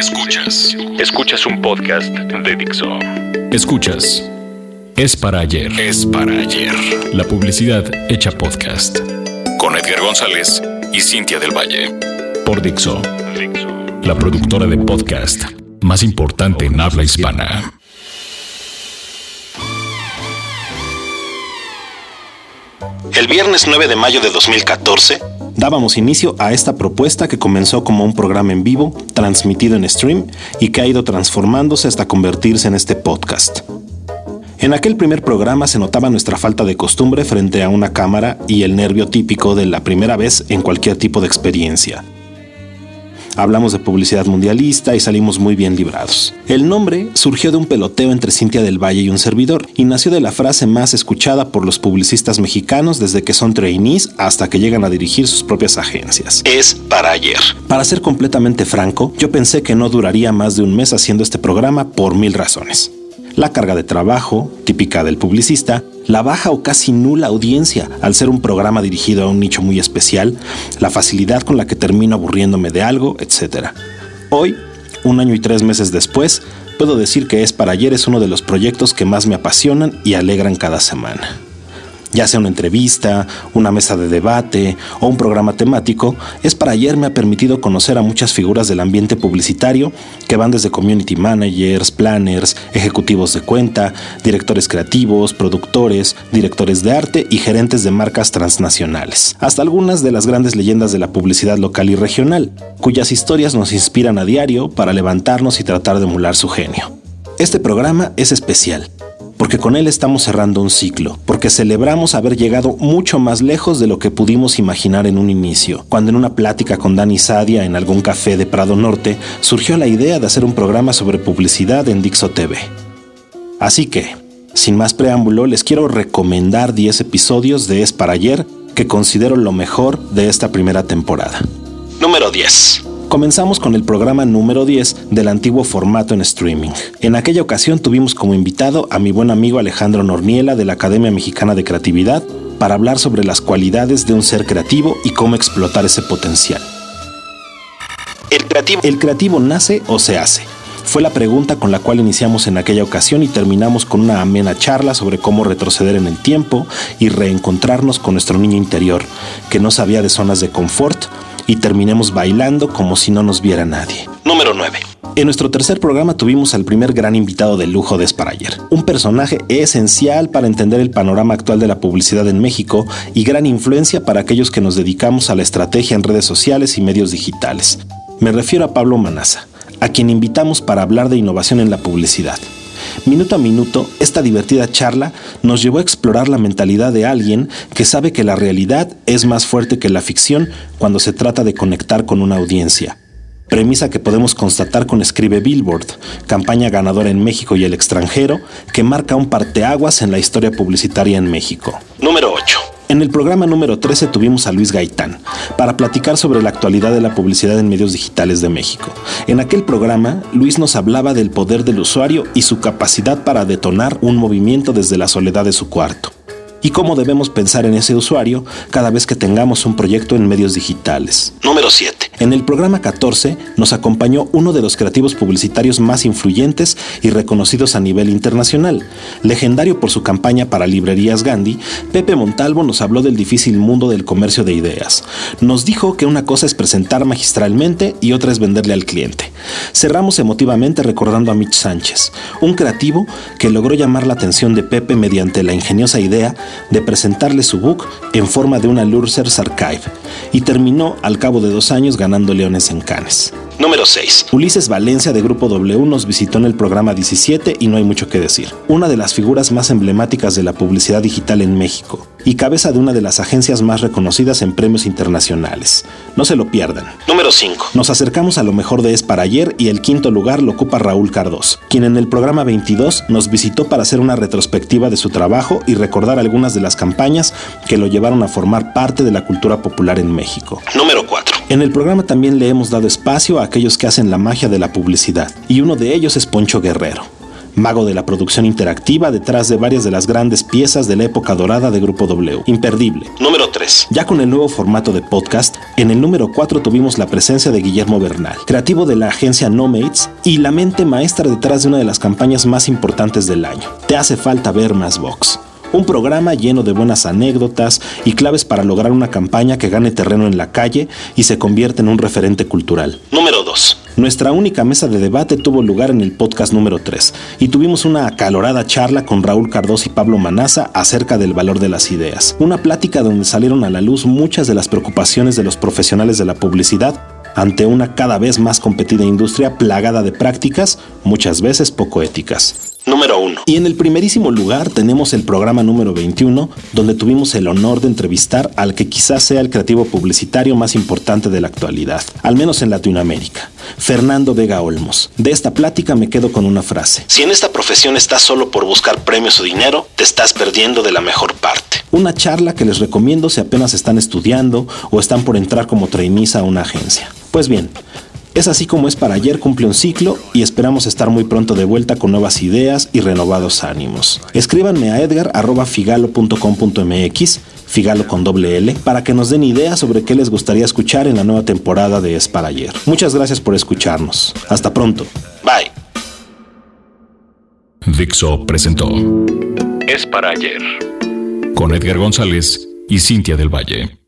Escuchas. Escuchas un podcast de Dixo. Escuchas. Es para ayer. Es para ayer. La publicidad hecha podcast. Con Edgar González y Cintia del Valle. Por Dixo. La productora de podcast más importante en habla hispana. El viernes 9 de mayo de 2014 dábamos inicio a esta propuesta que comenzó como un programa en vivo, transmitido en stream y que ha ido transformándose hasta convertirse en este podcast. En aquel primer programa se notaba nuestra falta de costumbre frente a una cámara y el nervio típico de la primera vez en cualquier tipo de experiencia. Hablamos de publicidad mundialista y salimos muy bien librados. El nombre surgió de un peloteo entre Cintia del Valle y un servidor y nació de la frase más escuchada por los publicistas mexicanos desde que son trainees hasta que llegan a dirigir sus propias agencias. Es para ayer. Para ser completamente franco, yo pensé que no duraría más de un mes haciendo este programa por mil razones la carga de trabajo, típica del publicista, la baja o casi nula audiencia al ser un programa dirigido a un nicho muy especial, la facilidad con la que termino aburriéndome de algo, etc. Hoy, un año y tres meses después, puedo decir que Es para ayer es uno de los proyectos que más me apasionan y alegran cada semana ya sea una entrevista, una mesa de debate o un programa temático, es para ayer me ha permitido conocer a muchas figuras del ambiente publicitario que van desde community managers, planners, ejecutivos de cuenta, directores creativos, productores, directores de arte y gerentes de marcas transnacionales, hasta algunas de las grandes leyendas de la publicidad local y regional, cuyas historias nos inspiran a diario para levantarnos y tratar de emular su genio. Este programa es especial porque con él estamos cerrando un ciclo, porque celebramos haber llegado mucho más lejos de lo que pudimos imaginar en un inicio, cuando en una plática con Dani Sadia en algún café de Prado Norte surgió la idea de hacer un programa sobre publicidad en Dixo TV. Así que, sin más preámbulo, les quiero recomendar 10 episodios de Es para ayer que considero lo mejor de esta primera temporada. Número 10. Comenzamos con el programa número 10 del antiguo formato en streaming. En aquella ocasión tuvimos como invitado a mi buen amigo Alejandro Norniela de la Academia Mexicana de Creatividad para hablar sobre las cualidades de un ser creativo y cómo explotar ese potencial. ¿El creativo, ¿El creativo nace o se hace? Fue la pregunta con la cual iniciamos en aquella ocasión y terminamos con una amena charla sobre cómo retroceder en el tiempo y reencontrarnos con nuestro niño interior, que no sabía de zonas de confort y terminemos bailando como si no nos viera nadie. Número 9. En nuestro tercer programa tuvimos al primer gran invitado de lujo de Sparayer, un personaje esencial para entender el panorama actual de la publicidad en México y gran influencia para aquellos que nos dedicamos a la estrategia en redes sociales y medios digitales. Me refiero a Pablo Manaza, a quien invitamos para hablar de innovación en la publicidad. Minuto a minuto, esta divertida charla nos llevó a explorar la mentalidad de alguien que sabe que la realidad es más fuerte que la ficción cuando se trata de conectar con una audiencia. Premisa que podemos constatar con Escribe Billboard, campaña ganadora en México y el extranjero, que marca un parteaguas en la historia publicitaria en México. Número 8. En el programa número 13 tuvimos a Luis Gaitán para platicar sobre la actualidad de la publicidad en medios digitales de México. En aquel programa, Luis nos hablaba del poder del usuario y su capacidad para detonar un movimiento desde la soledad de su cuarto y cómo debemos pensar en ese usuario cada vez que tengamos un proyecto en medios digitales. Número 7. En el programa 14 nos acompañó uno de los creativos publicitarios más influyentes y reconocidos a nivel internacional. Legendario por su campaña para librerías Gandhi, Pepe Montalvo nos habló del difícil mundo del comercio de ideas. Nos dijo que una cosa es presentar magistralmente y otra es venderle al cliente. Cerramos emotivamente recordando a Mitch Sánchez, un creativo que logró llamar la atención de Pepe mediante la ingeniosa idea de presentarle su book en forma de una Lursers Archive y terminó al cabo de dos años ganando leones en Cannes. Número 6. Ulises Valencia de Grupo W nos visitó en el programa 17 y no hay mucho que decir. Una de las figuras más emblemáticas de la publicidad digital en México y cabeza de una de las agencias más reconocidas en premios internacionales. No se lo pierdan. Número 5. Nos acercamos a lo mejor de Es para ayer y el quinto lugar lo ocupa Raúl Cardós, quien en el programa 22 nos visitó para hacer una retrospectiva de su trabajo y recordar algunas de las campañas que lo llevaron a formar parte de la cultura popular en México. Número 4. En el programa también le hemos dado espacio a aquellos que hacen la magia de la publicidad, y uno de ellos es Poncho Guerrero. mago de la producción interactiva detrás de varias de las grandes piezas de la época dorada de Grupo W. Imperdible. Número 3. Ya con el nuevo formato de podcast, en el número 4 tuvimos la presencia de Guillermo Bernal, creativo de la agencia Nomates y la mente maestra detrás de una de las campañas más importantes del año. Te hace falta ver más Vox. Un programa lleno de buenas anécdotas y claves para lograr una campaña que gane terreno en la calle y se convierta en un referente cultural. Número 2. Nuestra única mesa de debate tuvo lugar en el podcast número 3 y tuvimos una acalorada charla con Raúl Cardoso y Pablo Manaza acerca del valor de las ideas. Una plática donde salieron a la luz muchas de las preocupaciones de los profesionales de la publicidad ante una cada vez más competida industria plagada de prácticas, muchas veces poco éticas número 1. Y en el primerísimo lugar tenemos el programa número 21, donde tuvimos el honor de entrevistar al que quizás sea el creativo publicitario más importante de la actualidad, al menos en Latinoamérica, Fernando Vega Olmos. De esta plática me quedo con una frase. Si en esta profesión estás solo por buscar premios o dinero, te estás perdiendo de la mejor parte. Una charla que les recomiendo si apenas están estudiando o están por entrar como trainees a una agencia. Pues bien, es así como es para ayer cumple un ciclo y esperamos estar muy pronto de vuelta con nuevas ideas y renovados ánimos. Escríbanme a edgar.figalo.com.mx, Figalo con doble L, para que nos den ideas sobre qué les gustaría escuchar en la nueva temporada de Es para ayer. Muchas gracias por escucharnos. Hasta pronto. Bye. Dixo presentó Es para ayer con Edgar González y Cintia del Valle.